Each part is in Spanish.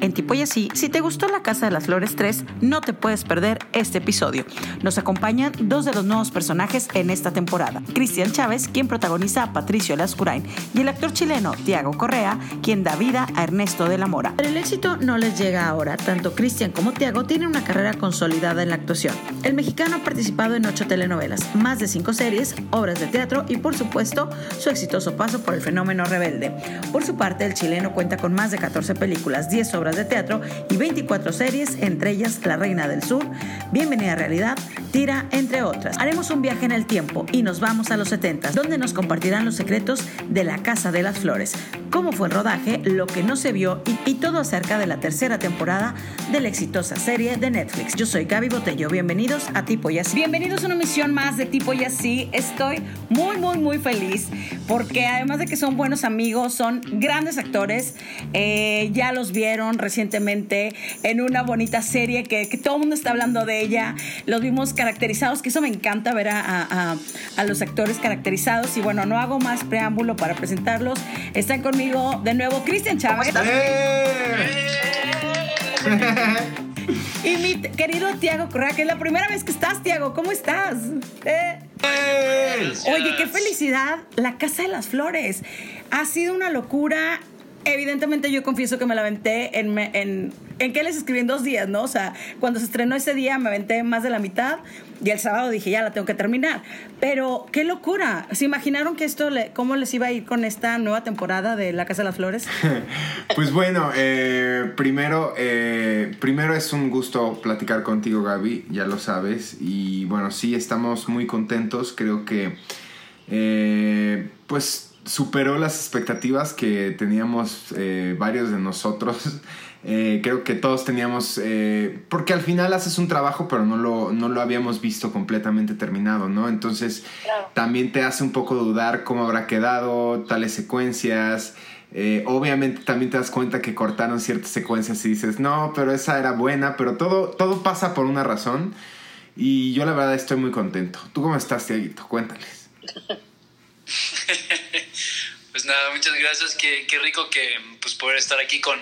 En Tipo y Así, si te gustó La Casa de las Flores 3, no te puedes perder este episodio. Nos acompañan dos de los nuevos personajes en esta temporada. Cristian Chávez, quien protagoniza a Patricio Lascurain, y el actor chileno Tiago Correa, quien da vida a Ernesto de la Mora. Pero el éxito no les llega ahora. Tanto Cristian como Tiago tienen una carrera consolidada en la actuación. El mexicano ha participado en ocho telenovelas, más de cinco series, obras de teatro y, por supuesto, su exitoso paso por el fenómeno rebelde. Por su parte, el chileno cuenta con más de 14 películas, 10 obras de teatro y 24 series, entre ellas La Reina del Sur, Bienvenida a Realidad, Tira, entre otras. Haremos un viaje en el tiempo y nos vamos a los 70, donde nos compartirán los secretos de la Casa de las Flores, cómo fue el rodaje, lo que no se vio y, y todo acerca de la tercera temporada de la exitosa serie de Netflix. Yo soy Gaby Botello, bienvenidos a Tipo y Así. Bienvenidos a una misión más de Tipo y Así. Estoy muy, muy, muy feliz porque además de que son buenos amigos, son grandes actores. Eh, ya los vieron recientemente en una bonita serie que, que, todo el mundo está hablando de ella. Los vimos caracterizados, que eso me encanta ver a, a, a, los actores caracterizados. Y bueno, no hago más preámbulo para presentarlos. Están conmigo de nuevo Cristian Chávez. Y mi querido Tiago Correa, que es la primera vez que estás, Tiago. ¿Cómo estás? Eh. Oye, qué felicidad. La Casa de las Flores. Ha sido una locura. Evidentemente yo confieso que me la aventé en, en, en que les escribí en dos días, ¿no? O sea, cuando se estrenó ese día me aventé más de la mitad y el sábado dije, ya la tengo que terminar. Pero qué locura. ¿Se imaginaron que esto, le, cómo les iba a ir con esta nueva temporada de La Casa de las Flores? pues bueno, eh, primero, eh, primero es un gusto platicar contigo, Gaby, ya lo sabes. Y bueno, sí, estamos muy contentos. Creo que, eh, pues superó las expectativas que teníamos eh, varios de nosotros. Eh, creo que todos teníamos, eh, porque al final haces un trabajo, pero no lo, no lo habíamos visto completamente terminado, ¿no? Entonces claro. también te hace un poco dudar cómo habrá quedado tales secuencias. obviamente también te das cuenta que cortaron ciertas secuencias y dices, no, pero esa era buena, pero todo, todo pasa por una razón. Y yo la verdad estoy muy contento. ¿Tú cómo estás, Tiaguito? Cuéntales. pues nada, muchas gracias. Qué, qué rico que pues poder estar aquí con,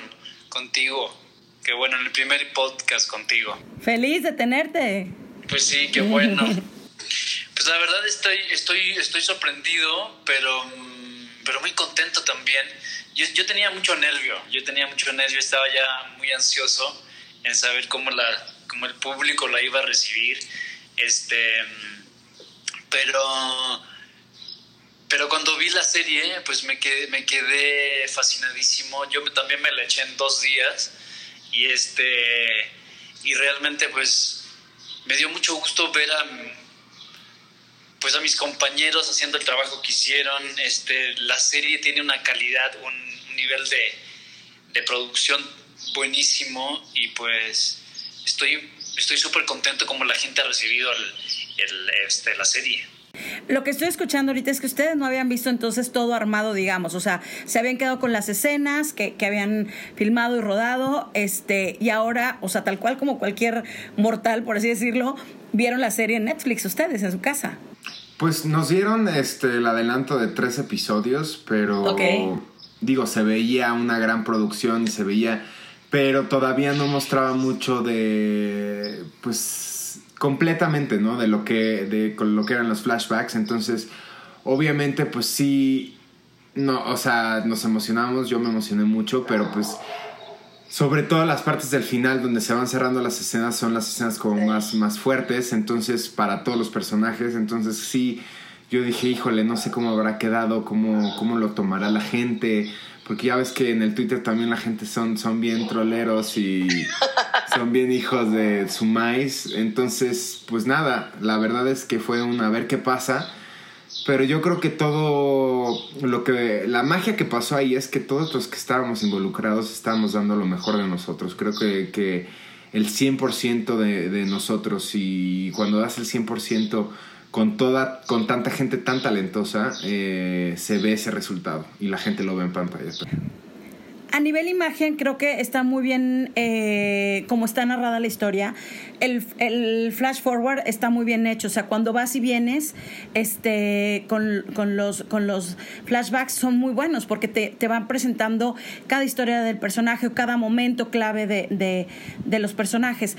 contigo. Qué bueno, en el primer podcast contigo. Feliz de tenerte. Pues sí, qué bueno. pues la verdad estoy, estoy, estoy sorprendido, pero, pero muy contento también. Yo, yo tenía mucho nervio, yo tenía mucho nervio, estaba ya muy ansioso en saber cómo, la, cómo el público la iba a recibir. Este, pero pero cuando vi la serie, pues me quedé, me quedé fascinadísimo. Yo también me la eché en dos días y este y realmente pues me dio mucho gusto ver a pues a mis compañeros haciendo el trabajo que hicieron. Este, la serie tiene una calidad, un, nivel de, de, producción buenísimo y pues estoy estoy súper contento como la gente ha recibido el, este, la serie. Lo que estoy escuchando ahorita es que ustedes no habían visto entonces todo armado, digamos, o sea, se habían quedado con las escenas que, que, habían filmado y rodado, este, y ahora, o sea, tal cual como cualquier mortal, por así decirlo, vieron la serie en Netflix ustedes, en su casa. Pues nos dieron este el adelanto de tres episodios, pero okay. digo, se veía una gran producción y se veía, pero todavía no mostraba mucho de, pues completamente, ¿no? De lo que, de lo que eran los flashbacks. Entonces, obviamente, pues sí, no, o sea, nos emocionamos, yo me emocioné mucho, pero pues sobre todo las partes del final donde se van cerrando las escenas son las escenas como más, más fuertes, entonces para todos los personajes, entonces sí, yo dije, híjole, no sé cómo habrá quedado, cómo, cómo lo tomará la gente, porque ya ves que en el Twitter también la gente son, son bien troleros y son bien hijos de su maíz. Entonces, pues nada, la verdad es que fue un a ver qué pasa. Pero yo creo que todo lo que. La magia que pasó ahí es que todos los que estábamos involucrados estábamos dando lo mejor de nosotros. Creo que, que el 100% de, de nosotros y cuando das el 100% con toda con tanta gente tan talentosa eh, se ve ese resultado y la gente lo ve en pantalla A nivel imagen, creo que está muy bien eh, como está narrada la historia. El, el, flash forward está muy bien hecho. O sea, cuando vas y vienes este, con, los, con los flashbacks son muy buenos porque te, te, van presentando cada historia del personaje o cada momento clave de, de, de los personajes.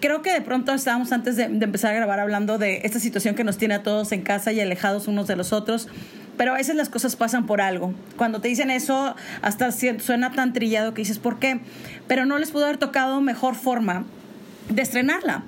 Creo que de pronto estábamos antes de, de empezar a grabar hablando de esta situación que nos tiene a todos en casa y alejados unos de los otros pero a veces las cosas pasan por algo. Cuando te dicen eso, hasta suena tan trillado que dices, ¿por qué? Pero no les pudo haber tocado mejor forma de estrenarla.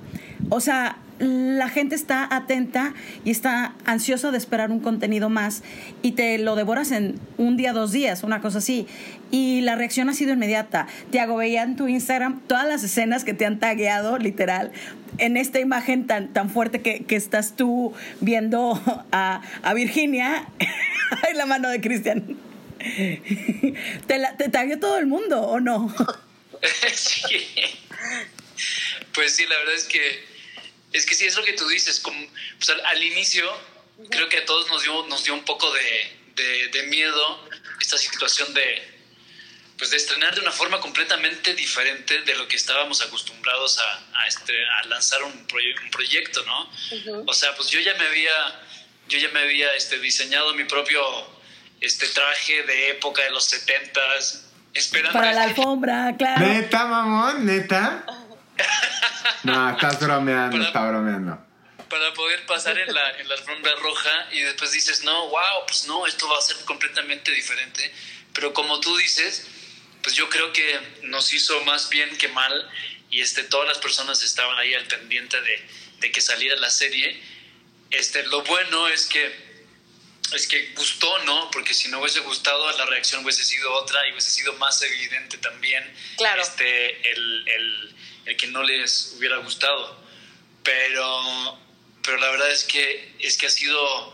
O sea, la gente está atenta y está ansiosa de esperar un contenido más y te lo devoras en un día, dos días, una cosa así. Y la reacción ha sido inmediata. Tiago, veía en tu Instagram todas las escenas que te han tagueado, literal, en esta imagen tan, tan fuerte que, que estás tú viendo a, a Virginia en la mano de Cristian. ¿Te, la, ¿Te tagueó todo el mundo o no? sí. Pues sí, la verdad es que es que sí, es lo que tú dices. Como, pues al, al, inicio, creo que a todos nos dio, nos dio un poco de, de, de, miedo esta situación de, pues de estrenar de una forma completamente diferente de lo que estábamos acostumbrados a, a, este, a lanzar un, proye un, proyecto, ¿no? Uh -huh. O sea, pues yo ya me había, yo ya me había este, diseñado mi propio este, traje de época de los setentas. Esperando Para la alfombra, claro. Neta, mamón, neta. No, estás bromeando, para, está bromeando. Para poder pasar en la, en la alfombra roja y después dices, no, wow, pues no, esto va a ser completamente diferente. Pero como tú dices, pues yo creo que nos hizo más bien que mal y este, todas las personas estaban ahí al pendiente de, de que saliera la serie. Este, lo bueno es que es que gustó, ¿no? Porque si no hubiese gustado, la reacción hubiese sido otra y hubiese sido más evidente también claro. este, el, el, el que no les hubiera gustado. Pero, pero la verdad es que, es que ha, sido,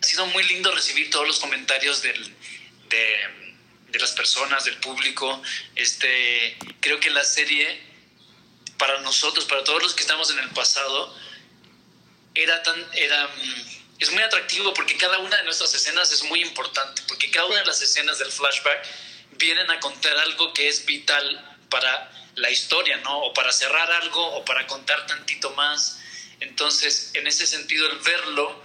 ha sido muy lindo recibir todos los comentarios de, de las personas, del público. Este, creo que la serie, para nosotros, para todos los que estamos en el pasado, era tan... Era, es muy atractivo porque cada una de nuestras escenas es muy importante, porque cada una de las escenas del flashback vienen a contar algo que es vital para la historia, ¿no? O para cerrar algo o para contar tantito más. Entonces, en ese sentido, el verlo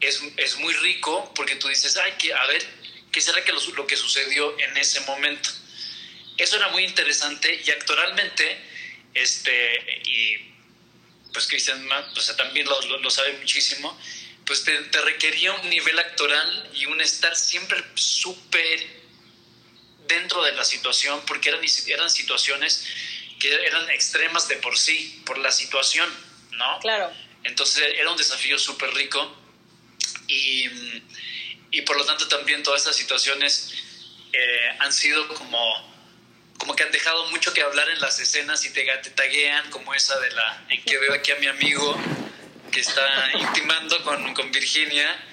es, es muy rico porque tú dices, ay, que, a ver, ¿qué será que lo, lo, que sucedió en ese momento? Eso era muy interesante y actoralmente, este, y pues Cristian o sea, también lo, lo, lo sabe muchísimo, pues te, te, requería un nivel actoral y un estar siempre súper dentro de la situación, porque eran, eran situaciones que eran extremas de por sí, por la situación, ¿no? Claro. Entonces era un desafío súper rico y, y, por lo tanto también todas estas situaciones eh, han sido como, como que han dejado mucho que hablar en las escenas y te, te taguean, como esa de la en que veo aquí a mi amigo que está intimando con, con Virginia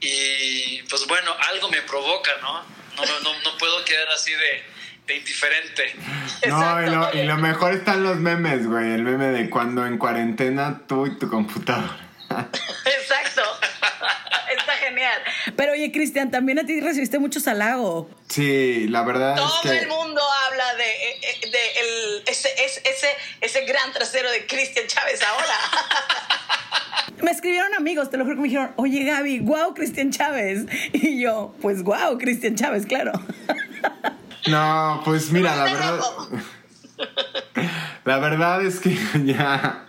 y pues bueno, algo me provoca, ¿no? No, no, no puedo quedar así de, de indiferente. No, y lo, y lo, mejor están los memes, güey. El meme de cuando en cuarentena tú y tu computadora. Exacto. Está genial. Pero oye, Cristian, también a ti recibiste muchos halagos. Sí, la verdad Todo es que... el mundo habla de, de el, ese, ese, ese gran trasero de Cristian Chávez ahora. Me escribieron amigos, te lo juro que me dijeron, oye Gaby, wow, Cristian Chávez. Y yo, pues wow, Cristian Chávez, claro. No, pues mira, la verdad. La verdad es que ya.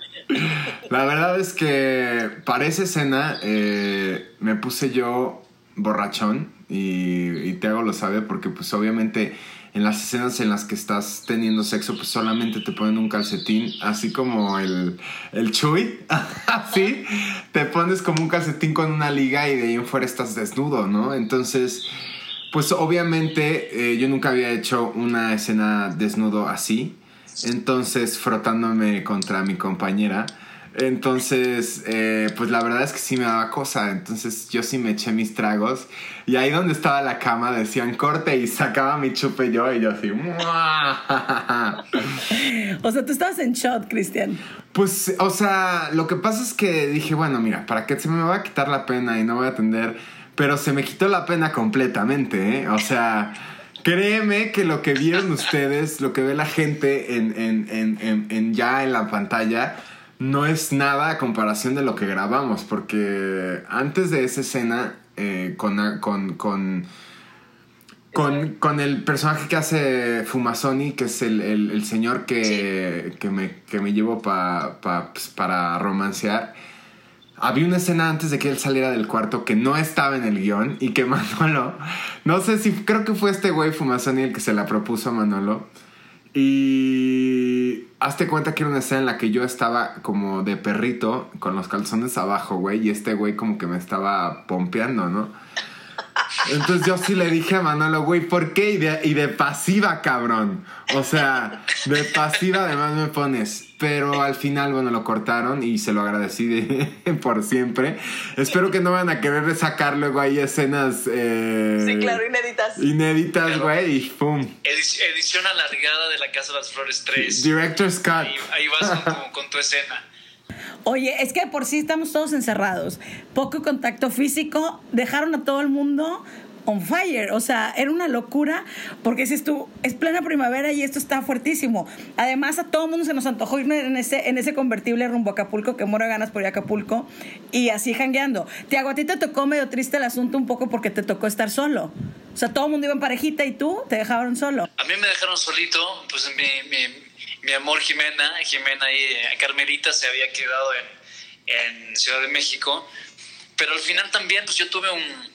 La verdad es que para esa escena eh, me puse yo borrachón y, y lo sabe porque pues obviamente en las escenas en las que estás teniendo sexo, pues solamente te ponen un calcetín, así como el, el Chuy, así, te pones como un calcetín con una liga y de ahí en fuera estás desnudo, ¿no? Entonces, pues obviamente eh, yo nunca había hecho una escena desnudo así, entonces frotándome contra mi compañera. Entonces, eh, pues la verdad es que sí me daba cosa. Entonces yo sí me eché mis tragos. Y ahí donde estaba la cama decían corte y sacaba mi chupe yo y yo así. o sea, tú estabas en shot, Cristian. Pues, o sea, lo que pasa es que dije, bueno, mira, para que se me va a quitar la pena y no voy a atender. Pero se me quitó la pena completamente, ¿eh? O sea, créeme que lo que vieron ustedes, lo que ve la gente en, en, en, en, ya en la pantalla, no es nada a comparación de lo que grabamos, porque antes de esa escena, eh, con, con, con con, con, el personaje que hace Fumazoni, que es el, el, señor que, que, me, que me llevo pa, pues, para romancear. Había una escena antes de que él saliera del cuarto que no estaba en el guion y que Manolo, no sé si, creo que fue este güey Fumazoni el que se la propuso a Manolo. Y hazte cuenta que era una escena en la que yo estaba como de perrito con los calzones abajo, güey, y este güey como que me estaba pompeando, ¿no? Entonces yo sí le dije a Manolo, güey, ¿por qué? Y de, pasiva, cabrón. O sea, de pasiva además me pones. Pero al final, bueno, lo cortaron y se lo agradecí por siempre. Espero que no van a querer sacar luego ahí escenas... Eh, sí, claro, inéditas. Inéditas, güey, y ¡pum! edición alargada de La Casa de las Flores 3. Director Scott. Ahí, vas con tu escena. Oye, es que por sí estamos todos encerrados. Poco contacto físico. Dejaron a todo el mundo on fire. O sea, era una locura porque si tú, es plena primavera y esto está fuertísimo. Además, a todo el mundo se nos antojó ir en ese, en ese convertible rumbo a Acapulco, que muero ganas por ir a Acapulco, y así jangueando. Tiago, a ti te tocó medio triste el asunto un poco porque te tocó estar solo. O sea, todo el mundo iba en parejita y tú te dejaron solo. A mí me dejaron solito, pues mi, mi amor Jimena, Jimena y eh, Carmelita se había quedado en, Ciudad de México, pero al final también pues yo tuve un...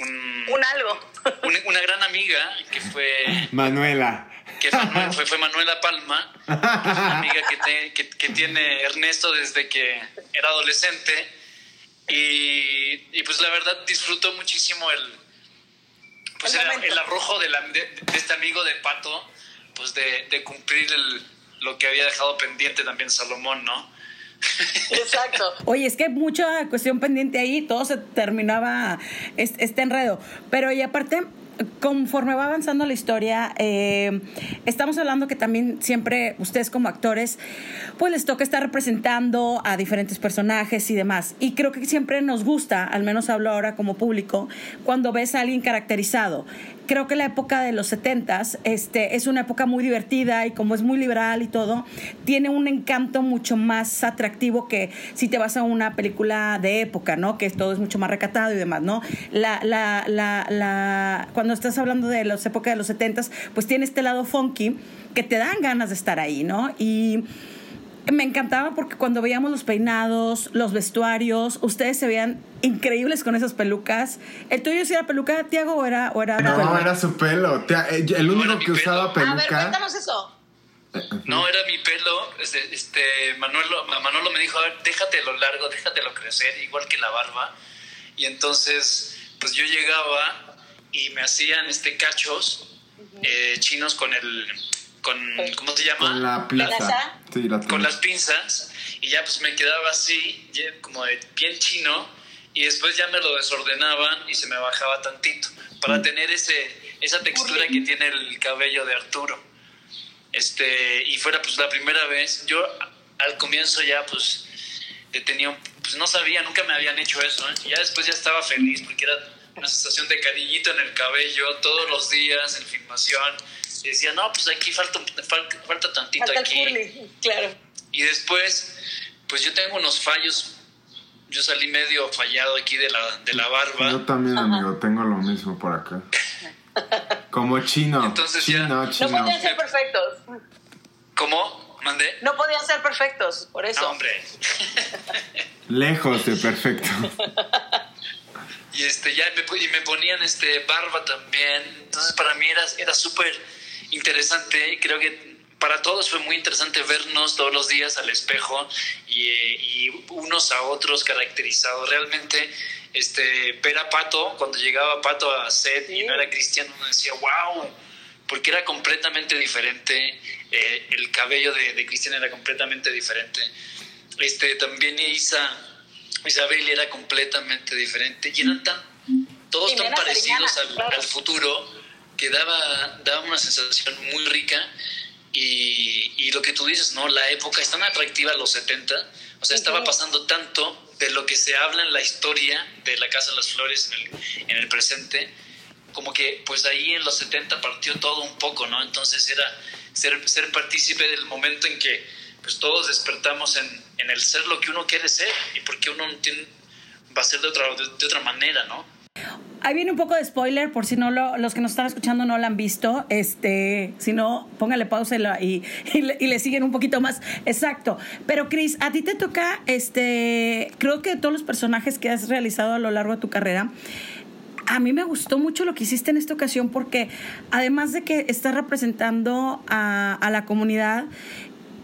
Un, algo. una gran amiga que fue... Manuela. Que fue, fue, Manuela Palma, una amiga que, que, tiene Ernesto desde que era adolescente. Y, pues la verdad disfrutó muchísimo el, pues el, arrojo de, de, este amigo de Pato, pues de, de cumplir el, lo que había dejado pendiente también Salomón, ¿no? Exacto. Oye, es que hay mucha cuestión pendiente ahí, todo se terminaba este enredo. Pero y aparte, conforme va avanzando la historia, eh, estamos hablando que también siempre ustedes como actores, pues les toca estar representando a diferentes personajes y demás. Y creo que siempre nos gusta, al menos hablo ahora como público, cuando ves a alguien caracterizado. Creo que la época de los 70 este, es una época muy divertida y como es muy liberal y todo, tiene un encanto mucho más atractivo que si te vas a una película de época, ¿no? Que todo es mucho más recatado y demás, ¿no? La, la, la, la, cuando estás hablando de las épocas de los 70 pues tiene este lado funky que te dan ganas de estar ahí, ¿no? Y me encantaba porque cuando veíamos los peinados, los vestuarios, ustedes se veían increíbles con esas pelucas. ¿El tuyo sí era peluca, Tiago, o era, o era No, era su pelo. Eh, el único que usaba peluca. A ver, cuéntanos eso. No, era mi pelo. Este, este Manolo, Manolo me dijo, a ver, déjatelo largo, déjatelo crecer, igual que la barba. Y entonces, pues yo llegaba y me hacían este cachos eh, chinos con el con cómo se llama con la pinza sí, con las pinzas. Y ya pues me quedaba así como de bien chino. Y después ya me lo desordenaban y se me bajaba tantito. Para mm. tener ese esa textura que tiene el cabello de Arturo. Este y fuera pues la primera vez yo al comienzo ya pues tenía pues no sabía nunca me habían hecho eso ¿eh? y ya después ya estaba feliz porque era una sensación de cariñito en el cabello todos los días en filmación. Y decía, no, pues aquí falta, falta, tantito aquí. claro. Y después, pues yo tengo unos fallos. Yo salí medio fallado aquí de la, de la barba. Yo también, amigo, tengo lo mismo por acá. Como chino. Entonces chino, ya. Chino. No podían ser perfectos. ¿Cómo? ¿Mandé? No podían ser perfectos, por eso. No, hombre. Lejos de perfecto. y este ya me, y me ponían este barba también entonces para mí era era súper interesante. Creo que para todos fue muy interesante vernos todos los días al espejo y, y unos a otros caracterizados. Realmente este ver a Pato cuando llegaba Pato a set y no era cristiano uno decía wow porque era completamente diferente eh, el cabello de, de Cristian era completamente diferente. Este también Isa Isabel era completamente diferente y eran tan, todos tan parecidos al, futuro que daba, daba una sensación muy rica y, y, lo que tú dices, ¿no? La época es tan atractiva, los 70, o sea, estaba pasando tanto de lo que se habla en la historia de la Casa de las Flores en el, en el presente como que pues ahí en los 70 partió todo un poco, ¿no? Entonces era ser, ser partícipe del momento en que pues todos despertamos en, en el ser lo que uno quiere ser y porque uno tiene, va a ser de otra, de otra manera, ¿no? Ahí viene un poco de spoiler por si no lo, los que nos están escuchando no lo han visto. Este, si no, póngale pausa y, y, le, siguen un poquito más. Exacto. Pero Chris, a ti te toca, este, creo que todos los personajes que has realizado a lo largo de tu carrera, a mí me gustó mucho lo que hiciste en esta ocasión porque además de que estás representando a, a la comunidad,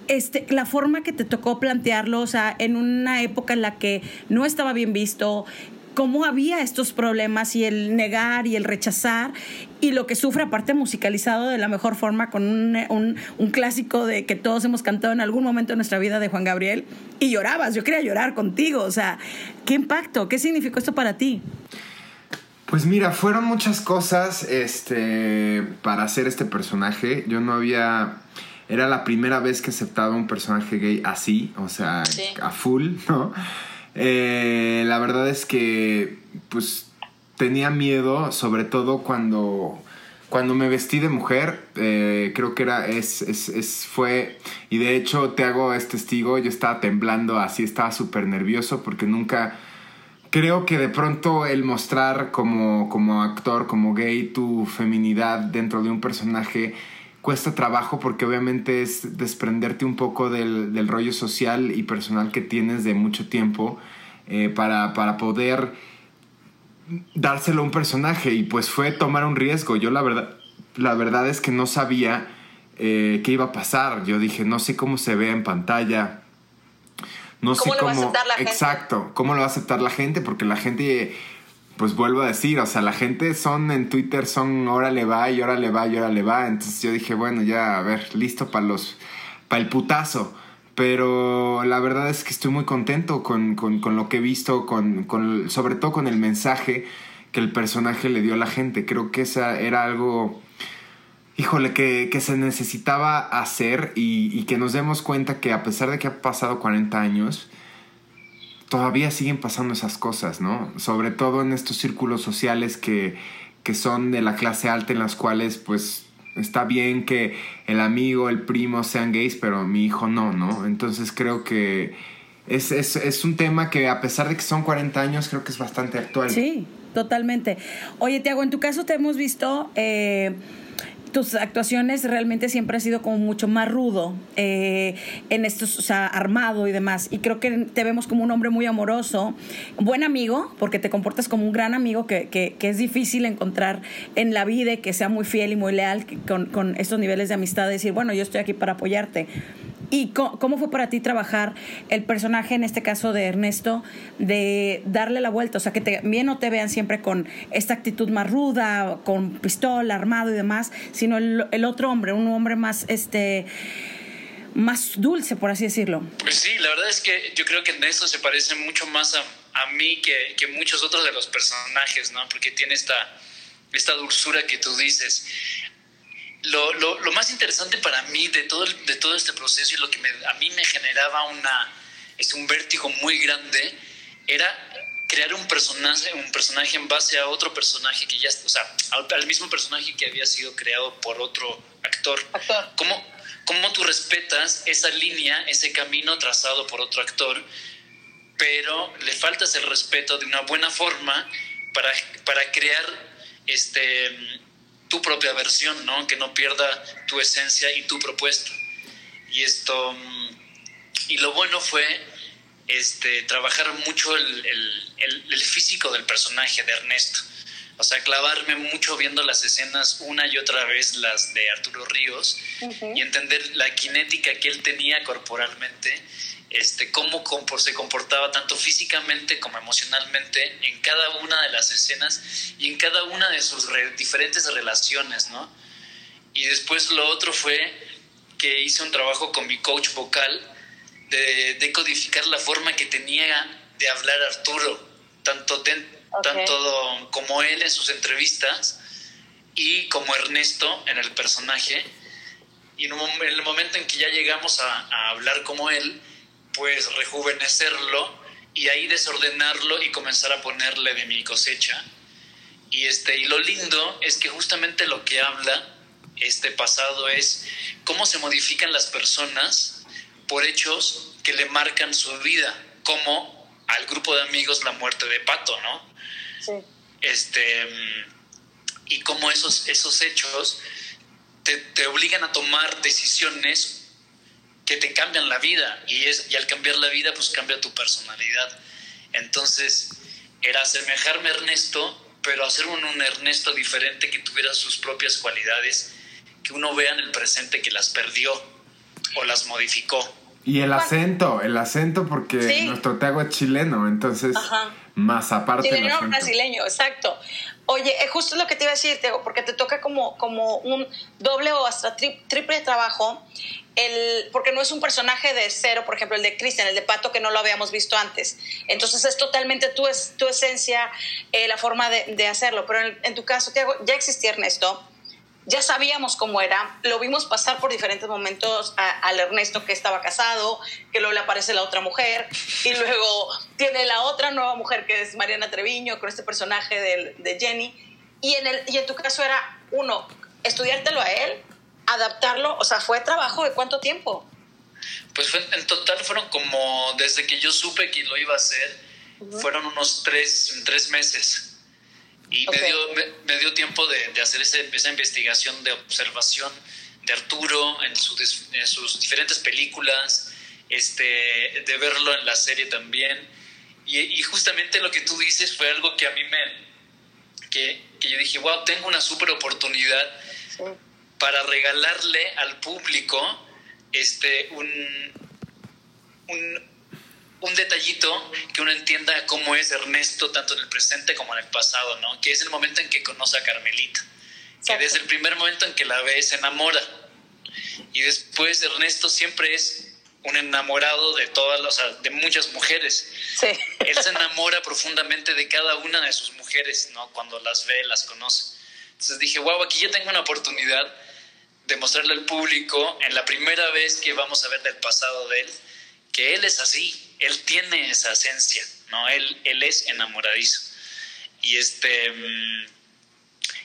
este, la forma que te tocó plantearlo, o sea, en una época en la que no estaba bien visto, cómo había estos problemas y el negar y el rechazar y lo que sufre aparte musicalizado de la mejor forma con un, un, clásico de que todos hemos cantado en algún momento de nuestra vida de Juan Gabriel y llorabas, yo quería llorar contigo, o sea, ¿qué impacto? ¿Qué significó esto para ti? Pues mira, fueron muchas cosas este, para hacer este personaje. Yo no había... Era la primera vez que aceptaba un personaje gay así, o sea, a full, ¿no? Eh, la verdad es que, pues, tenía miedo, sobre todo cuando, cuando me vestí de mujer. Eh, creo que era, es, es, es, fue, y de hecho te hago este testigo, yo estaba temblando así, estaba súper nervioso porque nunca creo que de pronto el mostrar como, como actor, como gay, tu feminidad dentro de un personaje cuesta trabajo porque obviamente es desprenderte un poco del, del rollo social y personal que tienes de mucho tiempo eh, para, para poder dárselo a un personaje y pues fue tomar un riesgo. Yo la verdad, la verdad es que no sabía eh, qué iba a pasar. Yo dije, no sé cómo se ve en pantalla. No sé cómo... Lo va a la exacto, cómo lo va a aceptar la gente, porque la gente pues vuelvo a decir, o sea, la gente son en Twitter, son órale va y órale va y órale va. Entonces yo dije, bueno, ya, a ver, listo para los, para el putazo. Pero la verdad es que estoy muy contento con, lo que he visto, con, con, sobre todo con el mensaje que el personaje le dio a la gente. Creo que esa era algo, híjole, que, que se necesitaba hacer y, y que nos demos cuenta que a pesar de que ha pasado 40 años, todavía siguen pasando esas cosas, ¿no? Sobre todo en estos círculos sociales que, que son de la clase alta en las cuales pues está bien que el amigo, el primo sean gays, pero mi hijo no, ¿no? Entonces creo que es, es, es un tema que a pesar de que son 40 años, creo que es bastante actual. Sí, totalmente. Oye, Tiago, en tu caso te hemos visto... Eh, tus actuaciones realmente siempre han sido como mucho más rudo eh, en estos, o sea, armado y demás. Y creo que te vemos como un hombre muy amoroso, buen amigo, porque te comportas como un gran amigo que, que, que es difícil encontrar en la vida y que sea muy fiel y muy leal con, con estos niveles de amistad, decir, bueno, yo estoy aquí para apoyarte. ¿Y cómo fue para ti trabajar el personaje, en este caso de Ernesto, de darle la vuelta? O sea, que también no te vean siempre con esta actitud más ruda, con pistola, armado y demás, sino el, otro hombre, un hombre más, este, más dulce, por así decirlo. Pues sí, la verdad es que yo creo que Ernesto se parece mucho más a, a mí que, que, muchos otros de los personajes, ¿no? Porque tiene esta, esta dulzura que tú dices lo, lo, lo, más interesante para mí de todo, de todo este proceso y lo que a mí me generaba una, es un vértigo muy grande era crear un personaje, un personaje en base a otro personaje que ya, o sea, al, mismo personaje que había sido creado por otro actor. actor. ¿Cómo, ¿Cómo tú respetas esa línea, ese camino trazado por otro actor, pero le faltas el respeto de una buena forma para, para crear este tu propia versión, ¿no? Que no pierda tu esencia y tu propuesta. Y esto, mm, y lo bueno fue este, trabajar mucho el, el, el, físico del personaje de Ernesto. O sea, clavarme mucho viendo las escenas una y otra vez, las de Arturo Ríos, y entender la cinética que él tenía corporalmente este, cómo se comportaba tanto físicamente como emocionalmente en cada una de las escenas y en cada una de sus diferentes relaciones, ¿no? Y después lo otro fue que hice un trabajo con mi coach vocal de decodificar la forma que tenía de hablar Arturo, tanto, tanto como él en sus entrevistas y como Ernesto en el personaje. Y en, el momento en que ya llegamos a hablar como él, pues rejuvenecerlo y ahí desordenarlo y comenzar a ponerle de mi cosecha. Y, este, y lo lindo es que justamente lo que habla este pasado es cómo se modifican las personas por hechos que le marcan su vida, como al grupo de amigos la muerte de Pato, ¿no? Sí. Este, y cómo esos, esos hechos te, te, obligan a tomar decisiones que te cambian la vida y, es, y al cambiar la vida pues cambia tu personalidad. Entonces era asemejarme a Ernesto, pero hacer un, un Ernesto diferente que tuviera sus propias cualidades, que uno vea en el presente que las perdió o las modificó. Y el acento, el acento porque nuestro Tiago es chileno, entonces más aparte. Chileno brasileño, exacto. Oye, es justo lo que te iba a decir, Tiago, porque te toca como, como un doble o hasta triple trabajo, el, porque no es un personaje de cero, por ejemplo, el de Cristian, el de Pato, que no lo habíamos visto antes. Entonces es totalmente tu, tu esencia, eh, la forma de, hacerlo. Pero en, en tu caso, Tiago, ya existía Ernesto ya sabíamos cómo era, lo vimos pasar por diferentes momentos al Ernesto que estaba casado, que luego le aparece la otra mujer, y luego tiene la otra nueva mujer que es Mariana Treviño, con este personaje de, de Jenny, y en, el, y en tu caso era, uno, estudiártelo a él, adaptarlo, o sea, fue trabajo de cuánto tiempo? Pues en total fueron como, desde que yo supe que lo iba a hacer, fueron unos tres, tres meses. Y me, dio, me, dio tiempo de, de hacer ese, esa investigación de observación de Arturo en, en, sus diferentes películas, este, de verlo en la serie también. Y, y, justamente lo que tú dices fue algo que a mí me... que, que yo dije, wow, tengo una súper oportunidad para regalarle al público este, un, un un detallito que uno entienda cómo es Ernesto tanto en el presente como en el pasado, ¿no? Que es el momento en que conoce a Carmelita. Que desde el primer momento en que la ve se enamora. Y después Ernesto siempre es un enamorado de todas las, de muchas mujeres. Sí. Él se enamora profundamente de cada una de sus mujeres, ¿no? Cuando las ve, las conoce. Entonces dije, wow, aquí ya tengo una oportunidad de mostrarle al público en la primera vez que vamos a ver del pasado de él, que él es así, él tiene esa esencia, ¿no? Él, él es enamoradizo. Y este mm,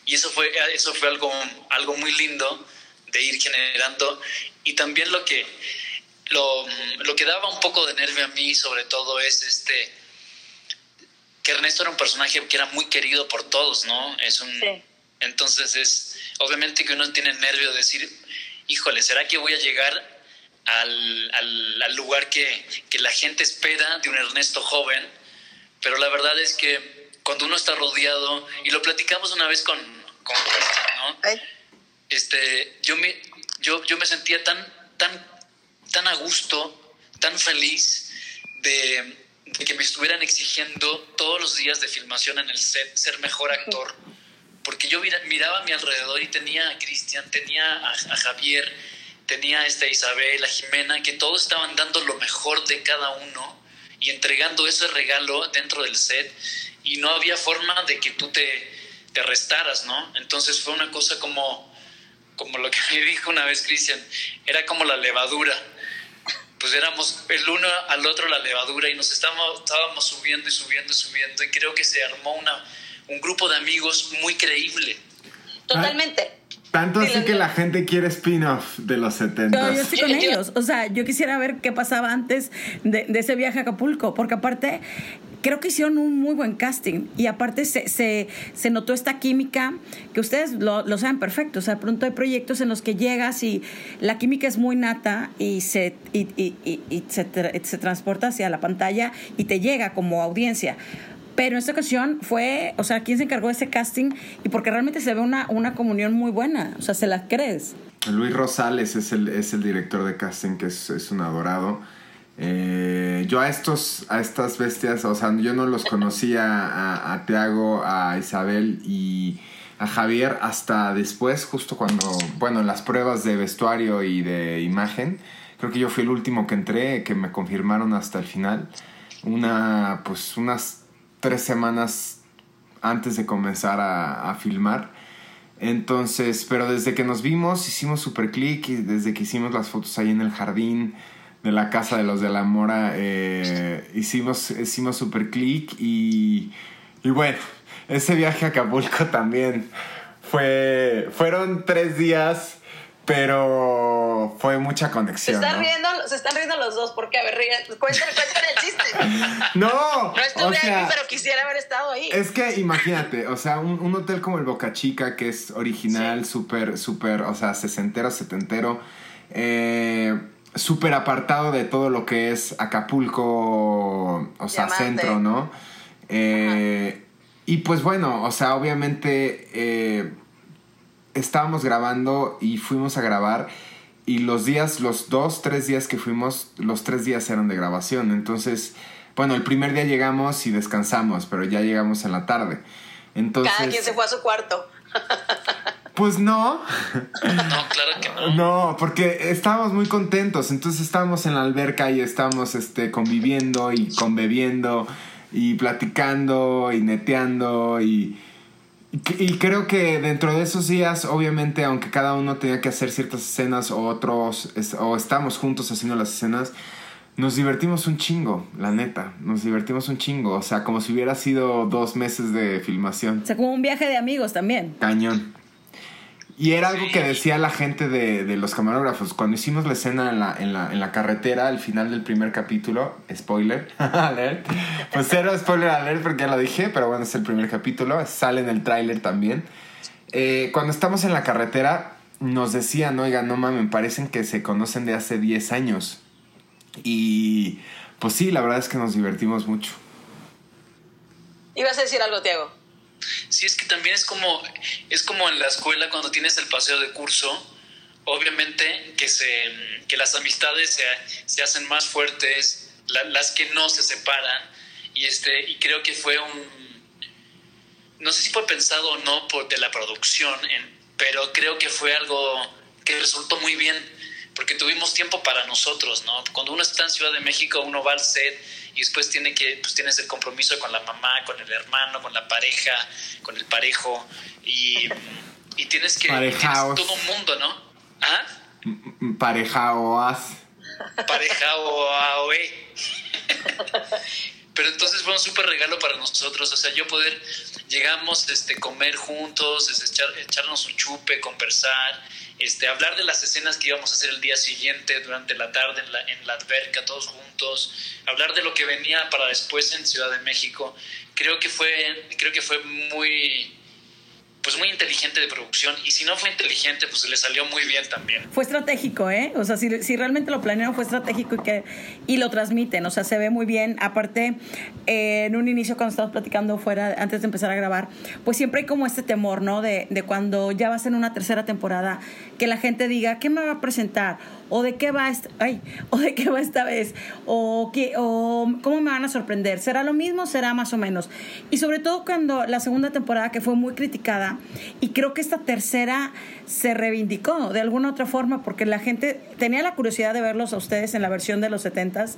y eso fue, eso fue algo, algo muy lindo de ir generando. Y también lo que, lo, lo, que daba un poco de nervio a mí, sobre todo, es este que Ernesto era un personaje que era muy querido por todos, ¿no? Es un, Entonces es, obviamente que uno tiene nervio de decir, híjole, ¿será que voy a llegar al, al, lugar que, que, la gente espera de un Ernesto joven, pero la verdad es que cuando uno está rodeado, y lo platicamos una vez con, con ¿no? Este, yo, me, yo, yo me sentía tan, tan, tan a gusto, tan feliz de, de, que me estuvieran exigiendo todos los días de filmación en el set ser mejor actor, porque yo miraba a mi alrededor y tenía a Cristian, tenía a, a Javier, tenía esta Isabel, a Jimena, que todos estaban dando lo mejor de cada uno y entregando ese regalo dentro del set y no había forma de que tú te, te restaras, ¿no? Entonces fue una cosa como, como lo que me dijo una vez Cristian, era como la levadura. Pues éramos el uno al otro la levadura y nos estábamos, estábamos subiendo y subiendo y subiendo y creo que se armó una, un grupo de amigos muy creíble. Totalmente. Tanto así que la gente quiere spin-off de los 70. No, yo estoy con ellos. O sea, yo quisiera ver qué pasaba antes de, ese viaje a Acapulco, porque aparte creo que hicieron un muy buen casting y aparte se, se, se notó esta química que ustedes lo, lo, saben perfecto. O sea, de pronto hay proyectos en los que llegas y la química es muy nata y se, y, y, y, se, se transporta hacia la pantalla y te llega como audiencia. Pero en esta ocasión fue, o sea, ¿quién se encargó de ese casting? Y porque realmente se ve una, una comunión muy buena, o sea, ¿se la crees? Luis Rosales es el, es el director de casting, que es, es un adorado. Eh, yo a estos, a estas bestias, o sea, yo no los conocía a, a Tiago, a Isabel y a Javier hasta después, justo cuando, bueno, en las pruebas de vestuario y de imagen. Creo que yo fui el último que entré, que me confirmaron hasta el final. Una, pues, unas tres semanas antes de comenzar a, filmar. Entonces, pero desde que nos vimos hicimos super click y desde que hicimos las fotos ahí en el jardín de la casa de los de la Mora, eh, hicimos, hicimos super click y, y bueno, ese viaje a Acapulco también fue, fueron tres días pero fue mucha conexión. Se están, riendo, se están riendo los dos, porque a ver, cuéntame, cuéntame el chiste. no, no estuve ahí, pero quisiera haber estado ahí. Es que imagínate, o sea, un, hotel como el Boca Chica, que es original, súper, súper, o sea, sesentero, setentero, eh, súper apartado de todo lo que es Acapulco, o sea, centro, ¿no? Eh, y pues bueno, o sea, obviamente... Eh, estábamos grabando y fuimos a grabar y los días, los dos, tres días que fuimos, los tres días eran de grabación. Entonces, bueno, el primer día llegamos y descansamos, pero ya llegamos en la tarde. Entonces, Cada quien se fue a su cuarto. Pues no. No, claro que no. No, porque estábamos muy contentos. Entonces estábamos en la alberca y estábamos este, conviviendo y conbebiendo y platicando y neteando y y creo que dentro de esos días, obviamente, aunque cada uno tenía que hacer ciertas escenas o otros, o estamos juntos haciendo las escenas, nos divertimos un chingo, la neta. Nos divertimos un chingo. O sea, como si hubiera sido dos meses de filmación. O sea, como un viaje de amigos también. Cañón. Y era algo que decía la gente de, los camarógrafos. Cuando hicimos la escena en la, en, la, en la, carretera, al final del primer capítulo, spoiler, alert. Pues cero spoiler alert porque ya lo dije, pero bueno, es el primer capítulo. Sale en el tráiler también. Eh, cuando estamos en la carretera, nos decían, oiga, no mames, parecen que se conocen de hace 10 años. Y pues sí, la verdad es que nos divertimos mucho. ¿Ibas a decir algo, Tiago? Sí, es que también es como, es como en la escuela cuando tienes el paseo de curso, obviamente que, se, que las amistades se, se hacen más fuertes, las que no se separan, y, este, y creo que fue un, no sé si fue pensado o no por, de la producción, pero creo que fue algo que resultó muy bien, porque tuvimos tiempo para nosotros, ¿no? Cuando uno está en Ciudad de México, uno va al set y después tiene que, pues tienes el compromiso con la mamá, con el hermano, con la pareja, con el parejo y, y tienes que tienes todo un mundo, ¿no? ¿Ah? Parejaoas. Parejaoaoe. Pero entonces fue un súper regalo para nosotros, o sea, yo poder, llegamos, este, comer juntos, este, echarnos un chupe, conversar, este, hablar de las escenas que íbamos a hacer el día siguiente, durante la tarde en la, en la alberca, todos juntos, hablar de lo que venía para después en Ciudad de México. Creo que fue, creo que fue muy, pues muy inteligente de producción y si no fue inteligente pues le salió muy bien también. Fue estratégico, ¿eh? O sea, si, si realmente lo planearon fue estratégico y que y lo transmiten, o sea, se ve muy bien. Aparte, eh, en un inicio cuando estábamos platicando fuera, antes de empezar a grabar, pues siempre hay como este temor, ¿no? De, de cuando ya vas en una tercera temporada, que la gente diga, ¿qué me va a presentar? o de qué va esta, ay, o de qué va esta vez, o, qué, o cómo me van a sorprender. ¿Será lo mismo? ¿Será más o menos? Y sobre todo cuando la segunda temporada, que fue muy criticada, y creo que esta tercera se reivindicó de alguna otra forma, porque la gente tenía la curiosidad de verlos a ustedes en la versión de los 70s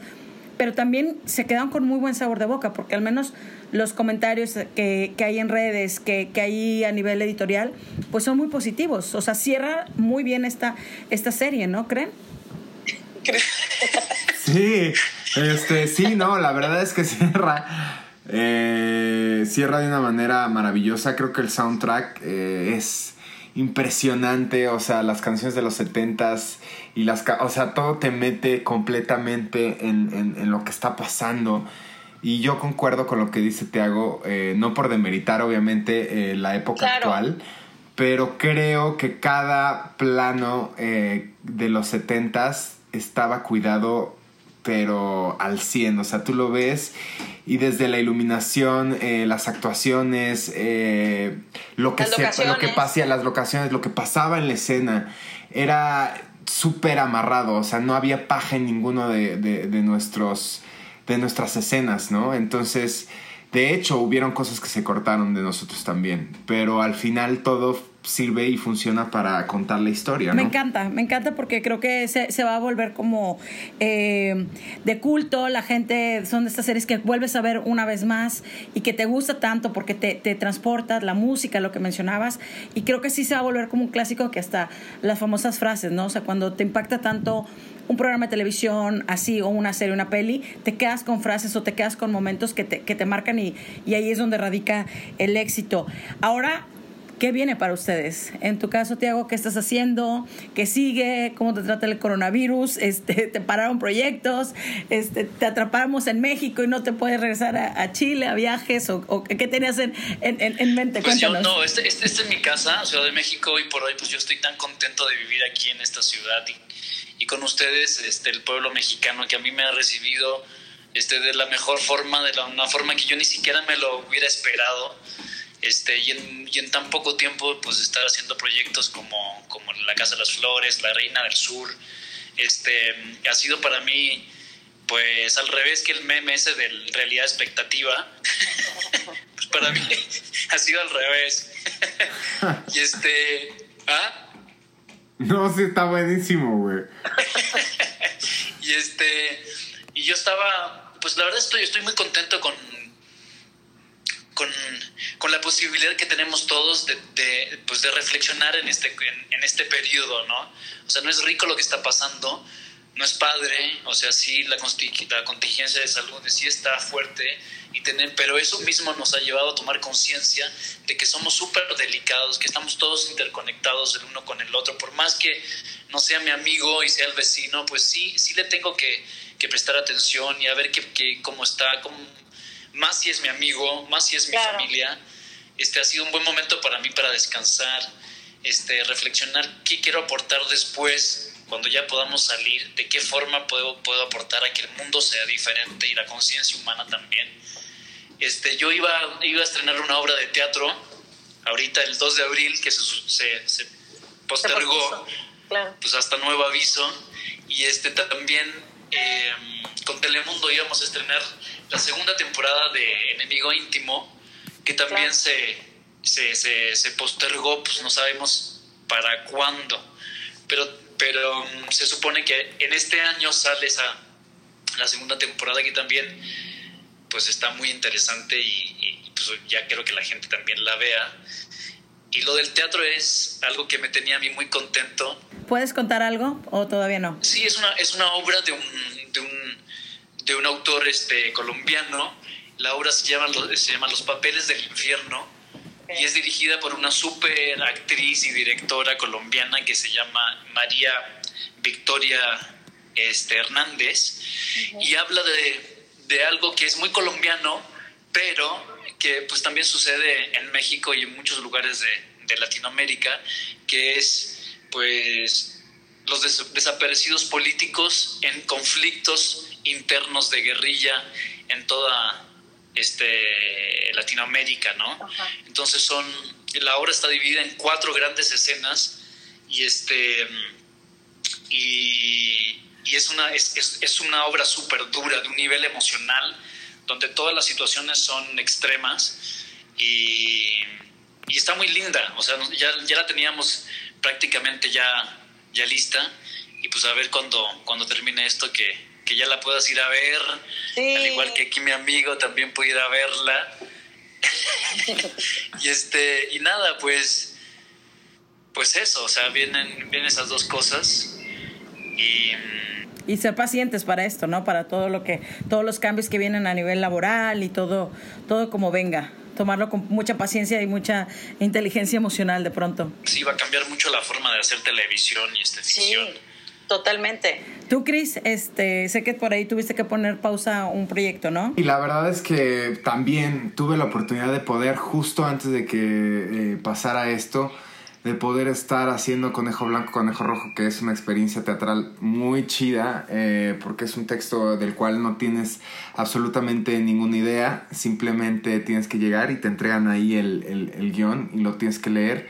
pero también se quedaron con muy buen sabor de boca, porque al menos los comentarios que, que hay en redes, que, que, hay a nivel editorial, pues son muy positivos. O sea, cierra muy bien esta, esta serie, ¿no creen? Sí, este, sí, no, la verdad es que cierra. Eh, cierra de una manera maravillosa. Creo que el soundtrack eh, es impresionante. O sea, las canciones de los setentas y las... O sea, todo te mete completamente en, en, lo que está pasando. Y yo concuerdo con lo que dice Tiago, eh, no por demeritar obviamente eh, la época actual, pero creo que cada plano eh, de los setentas estaba cuidado pero al 100, o sea, tú lo ves y desde la iluminación, las actuaciones, lo, que se, lo que pasaba, las locaciones, lo que pasaba en la escena, era súper amarrado, o sea, no había paja en ninguno de, de, nuestros, de nuestras escenas, ¿no? Entonces, de hecho, hubieron cosas que se cortaron de nosotros también, pero al final todo sirve y funciona para contar la historia. Me encanta, me encanta porque creo que se, se va a volver como eh, de culto, la gente, son de estas series que vuelves a ver una vez más y que te gusta tanto porque te, te transportas, la música, lo que mencionabas, y creo que sí se va a volver como un clásico que hasta las famosas frases, ¿no? O sea, cuando te impacta tanto un programa de televisión así o una serie, una peli, te quedas con frases o te quedas con momentos que te, que te marcan y, y ahí es donde radica el éxito. Ahora, ¿Qué viene para ustedes? En tu caso, Tiago, ¿qué estás haciendo? ¿Qué sigue? ¿Cómo te trata el coronavirus? Este, ¿Te pararon proyectos? Este, ¿Te atrapamos en México y no te puedes regresar a, Chile a viajes? ¿O, qué tenías en, en, en mente? Pues yo no, este, este, este, es mi casa, Ciudad de México, y por hoy pues yo estoy tan contento de vivir aquí en esta ciudad y, y con ustedes, este, el pueblo mexicano que a mí me ha recibido este, de la mejor forma, de la, una forma que yo ni siquiera me lo hubiera esperado este, y, en, y en tan poco tiempo pues estar haciendo proyectos como, como La Casa de las Flores, La Reina del Sur, este, ha sido para mí pues al revés que el meme ese de realidad expectativa, pues para mí ha sido al revés. y este, ¿ah? No, sí, está buenísimo, güey. y este, y yo estaba, pues la verdad estoy, estoy muy contento con, con, la posibilidad que tenemos todos de, de, pues de reflexionar en este, en, este periodo, ¿no? O sea, no es rico lo que está pasando, no es padre, o sea, sí, la, la contingencia de salud sí está fuerte, y tener, pero eso mismo nos ha llevado a tomar conciencia de que somos súper delicados, que estamos todos interconectados el uno con el otro, por más que no sea mi amigo y sea el vecino, pues sí, sí le tengo que, que prestar atención y a ver qué cómo está, cómo, más si es mi amigo, más si es mi familia. Este ha sido un buen momento para mí para descansar, este, reflexionar qué quiero aportar después, cuando ya podamos salir, de qué forma puedo, puedo aportar a que el mundo sea diferente y la conciencia humana también. Este, yo iba, iba a estrenar una obra de teatro ahorita el 2 de abril que se, se, postergó, pues hasta nuevo aviso. Y este también eh, con Telemundo íbamos a estrenar la segunda temporada de Enemigo Íntimo, que también se, se, se, postergó, pues no sabemos para cuándo, pero, pero um, se supone que en este año sale esa, la segunda temporada que también pues está muy interesante y, pues ya quiero que la gente también la vea. Y lo del teatro es algo que me tenía a mí muy contento. ¿Puedes contar algo o todavía no? Sí, es una, es una obra de un, de un de un autor este, colombiano. La obra se llama, se llama Los Papeles del Infierno y es dirigida por una super actriz y directora colombiana que se llama María Victoria este, Hernández y habla de, de, algo que es muy colombiano, pero que pues también sucede en México y en muchos lugares de, de Latinoamérica, que es pues los desaparecidos políticos en conflictos internos de guerrilla en toda este, Latinoamérica, ¿no? Entonces son, la obra está dividida en cuatro grandes escenas y este y, es una es, es, una obra súper dura de un nivel emocional donde todas las situaciones son extremas y, y está muy linda, o sea, ya, ya la teníamos prácticamente ya, ya lista y pues a ver cuando, cuando termine esto que, que ya la puedas ir a ver, al igual que aquí mi amigo también puede ir a verla. y este, y nada, pues, pues eso, o sea, vienen, vienen esas dos cosas y y ser pacientes para esto, ¿no? Para todo lo que, todos los cambios que vienen a nivel laboral y todo, todo como venga. Tomarlo con mucha paciencia y mucha inteligencia emocional de pronto. Sí, va a cambiar mucho la forma de hacer televisión y esta ficción. Totalmente. Tú, Cris, este, sé que por ahí tuviste que poner pausa un proyecto, ¿no? Y la verdad es que también tuve la oportunidad de poder, justo antes de que eh, pasara esto, de poder estar haciendo Conejo Blanco, Conejo Rojo, que es una experiencia teatral muy chida, eh, porque es un texto del cual no tienes absolutamente ninguna idea, simplemente tienes que llegar y te entregan ahí el, el, el guion y lo tienes que leer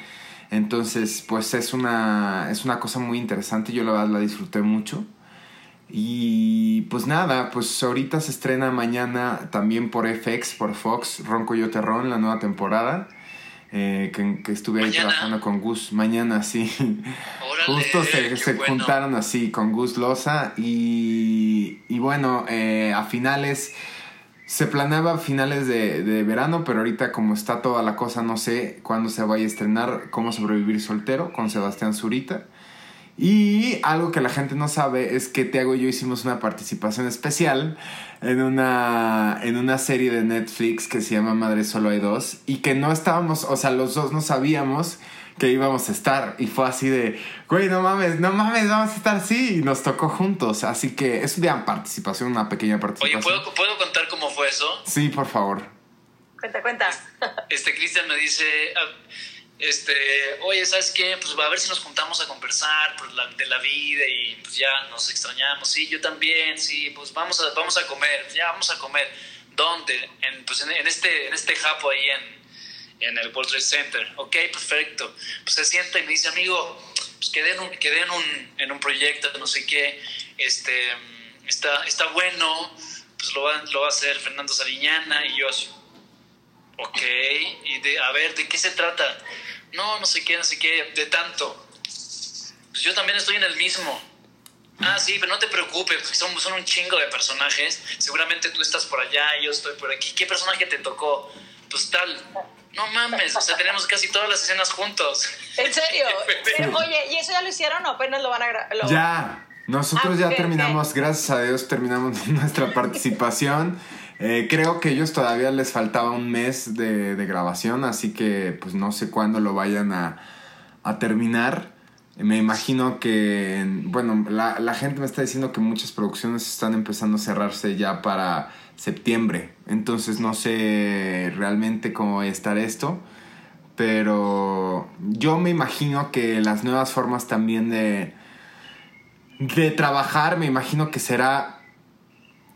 entonces, pues es una, es una cosa muy interesante, yo la verdad la disfruté mucho. Y pues nada, pues ahorita se estrena mañana también por FX, por Fox, Ronco Yo Terrón, la nueva temporada. Eh, que, estuve ahí trabajando con Gus. Mañana, sí. Justo se, juntaron así con Gus Loza y, y bueno, eh, a finales... Se planeaba finales de, de, verano, pero ahorita como está toda la cosa, no sé cuándo se vaya a estrenar Cómo sobrevivir soltero con Sebastián Zurita. Y algo que la gente no sabe es que Tiago y yo hicimos una participación especial en una, en una serie de Netflix que se llama Madre Solo hay dos y que no estábamos, o sea, los dos no sabíamos que íbamos a estar y fue así de, güey, no mames, no mames, vamos a estar así y nos tocó juntos, así que es una participación, una pequeña participación. Oye, ¿puedo, ¿puedo contar cómo fue eso? Sí, por favor. Cuenta, cuenta. Este Cristian me dice, este, oye, ¿sabes qué? Pues a ver si nos juntamos a conversar pues, de la vida y pues ya nos extrañamos. Sí, yo también, sí, pues vamos a, vamos a comer, ya vamos a comer. ¿Dónde? En, pues en, este, en este japo ahí en, en el World Trade Center. Ok, perfecto. Pues se sienta y me dice, amigo, pues quedé en un, quedé en un, en un proyecto, no sé qué, este, está, está bueno, pues lo va, lo va a hacer Fernando Sariñana y yo así, ok, y de, a ver, ¿de qué se trata? No, no sé qué, no sé qué, de tanto. Pues yo también estoy en el mismo. Ah, sí, pero no te preocupes, son, son un chingo de personajes. Seguramente tú estás por allá y yo estoy por aquí. ¿Qué personaje te tocó? Pues tal. No mames, o sea, tenemos casi todas las escenas juntos. ¿En serio? oye, ¿y eso ya lo hicieron o apenas lo van a grabar? Ya, nosotros ah, ya terminamos, gracias a Dios, terminamos nuestra participación. Eh, creo que ellos todavía les faltaba un mes de, grabación, así que pues no sé cuándo lo vayan a, terminar. Me imagino que, bueno, la, gente me está diciendo que muchas producciones están empezando a cerrarse ya para septiembre. Entonces no sé realmente cómo va a estar esto. Pero yo me imagino que las nuevas formas también de, de trabajar, me imagino que será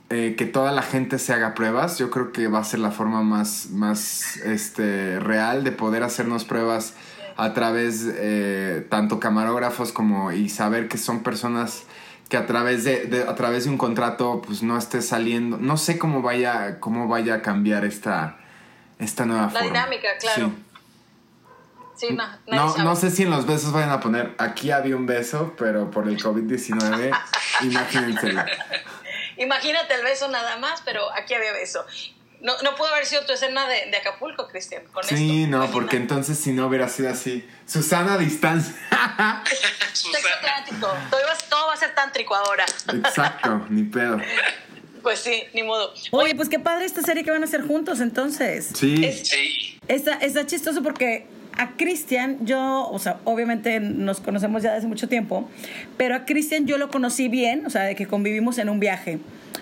eh, que toda la gente se haga pruebas. Yo creo que va a ser la forma más, más este, real de poder hacernos pruebas a través eh, tanto camarógrafos como y saber que son personas que a través de, a través de un contrato pues no esté saliendo. No sé cómo vaya cómo vaya a cambiar esta esta nueva forma. la dinámica claro. Sí. no, no, no, sé si en los besos vayan a poner aquí había un beso pero por el COVID-19 imagínenselo Imagínate el beso nada más, pero aquí había beso. No, no pudo haber sido tu escena de, de Acapulco, Cristian, con Sí, no, porque entonces si no hubiera sido así. Susana a distancia. Todo, todo va a ser tántrico ahora. Exacto, ni pedo. Pues sí, ni modo. Oye, pues qué padre esta serie que van a hacer juntos entonces. Sí. sí. Está, está chistoso porque a Cristian, yo, o sea, obviamente nos conocemos ya desde mucho tiempo, pero a Cristian yo lo conocí bien, o sea, de que convivimos en un viaje.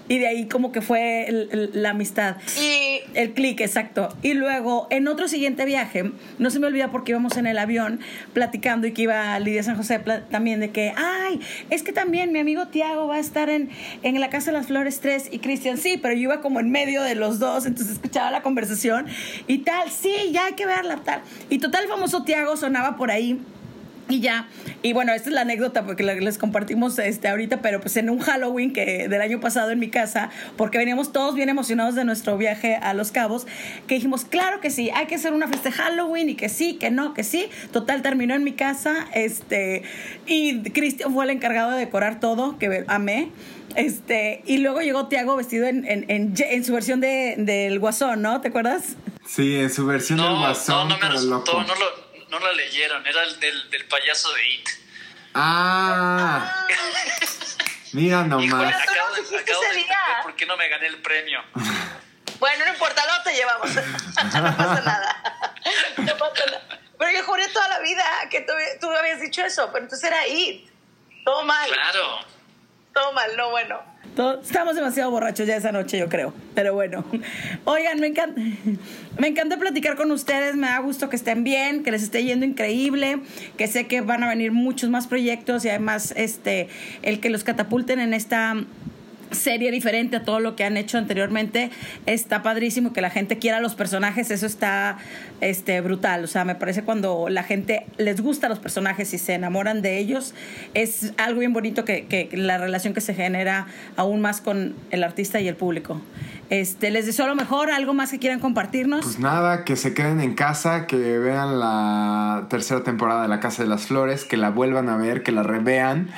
Y de ahí como que fue la amistad. Y el clic, exacto. Y luego, en otro siguiente viaje, no se me olvida porque íbamos en el avión platicando y que iba Lidia San José también de que, ay, es que también mi amigo Tiago va a estar en, en la Casa de las Flores 3 y Cristian sí, pero yo iba como en medio de los dos, entonces escuchaba la conversación y tal, sí, ya hay que verla, tal. Y total, el famoso Tiago sonaba por ahí y ya, y bueno, esta es la anécdota porque les compartimos este ahorita, pero pues en un Halloween que del año pasado en mi casa, porque veníamos todos bien emocionados de nuestro viaje a Los Cabos, que dijimos, claro que sí, hay que hacer una fiesta de Halloween y que sí, que no, que sí. Total, terminó en mi casa, este, y Cristian fue el encargado de decorar todo, que amé. Este, y luego llegó Tiago vestido en, en, en, su versión de, del Guasón, ¿no? ¿Te acuerdas? Sí, en su versión del Guasón. No, no me resultó, no lo no la leyeron, era el del, del payaso de It. Ah. Mira nomás. acabo, de, acabo de por qué no me gané el premio. Bueno, no importa, no te llevamos. no pasa nada. No pasa nada. Pero yo juré toda la vida que tú, tú habías dicho eso, pero entonces era It. Todo mal. Claro. Todo mal, no bueno estamos demasiado borrachos ya esa noche, yo creo. Pero bueno. Oigan, me encanta, me encanta platicar con ustedes. Me da gusto que estén bien, que les esté yendo increíble, que sé que van a venir muchos más proyectos y además este, el que los catapulten en esta serie diferente a todo lo que han hecho anteriormente. Está padrísimo que la gente quiera los personajes, eso está este, brutal. O sea, me parece cuando la gente les gusta los personajes y se enamoran de ellos, es algo bien bonito que, que la relación que se genera aún más con el artista y el público. Este, les deseo lo mejor, algo más que quieran compartirnos. Pues nada, que se queden en casa, que vean la tercera temporada de La Casa de las Flores, que la vuelvan a ver, que la revean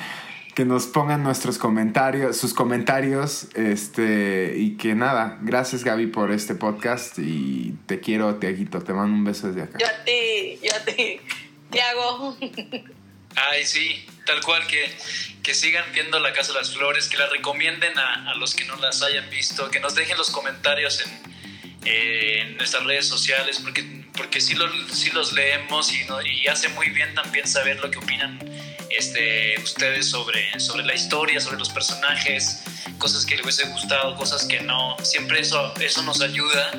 que nos pongan nuestros comentarios, sus comentarios, este, y que nada, gracias Gaby por este podcast y te quiero, Tiaguito, te mando un beso desde acá. Yo a ti, yo a ti, Tiago. Ay, sí, tal cual, que, que sigan viendo La Casa de las Flores, que la recomienden a, a los que no las hayan visto, que nos dejen los comentarios en, en nuestras redes sociales, porque, porque sí, los, sí los leemos y, y hace muy bien también saber lo que opinan este, ustedes sobre, sobre la historia, sobre los personajes, cosas que les hubiese gustado, cosas que no. Siempre eso, eso nos ayuda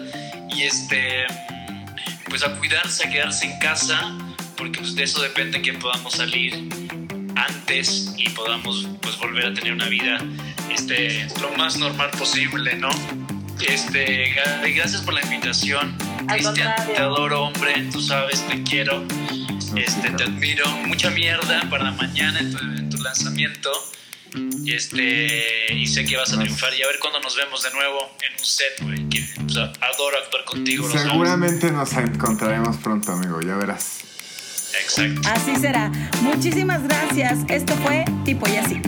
y este, pues a cuidarse, a quedarse en casa, porque pues de eso depende que podamos salir antes y podamos pues volver a tener una vida este, lo más normal posible, ¿no? Este, gracias por la invitación. Cristian, te adoro, hombre, tú sabes, te quiero. Este, te admiro. Mucha mierda para mañana en tu, lanzamiento. Y, este, y sé que vas a triunfar. Y a ver cuándo nos vemos de nuevo en un set, güey. adoro actuar contigo. Seguramente nos encontraremos pronto, amigo. Ya verás. Exacto. Así será. Muchísimas gracias. Esto fue Tipo y Así.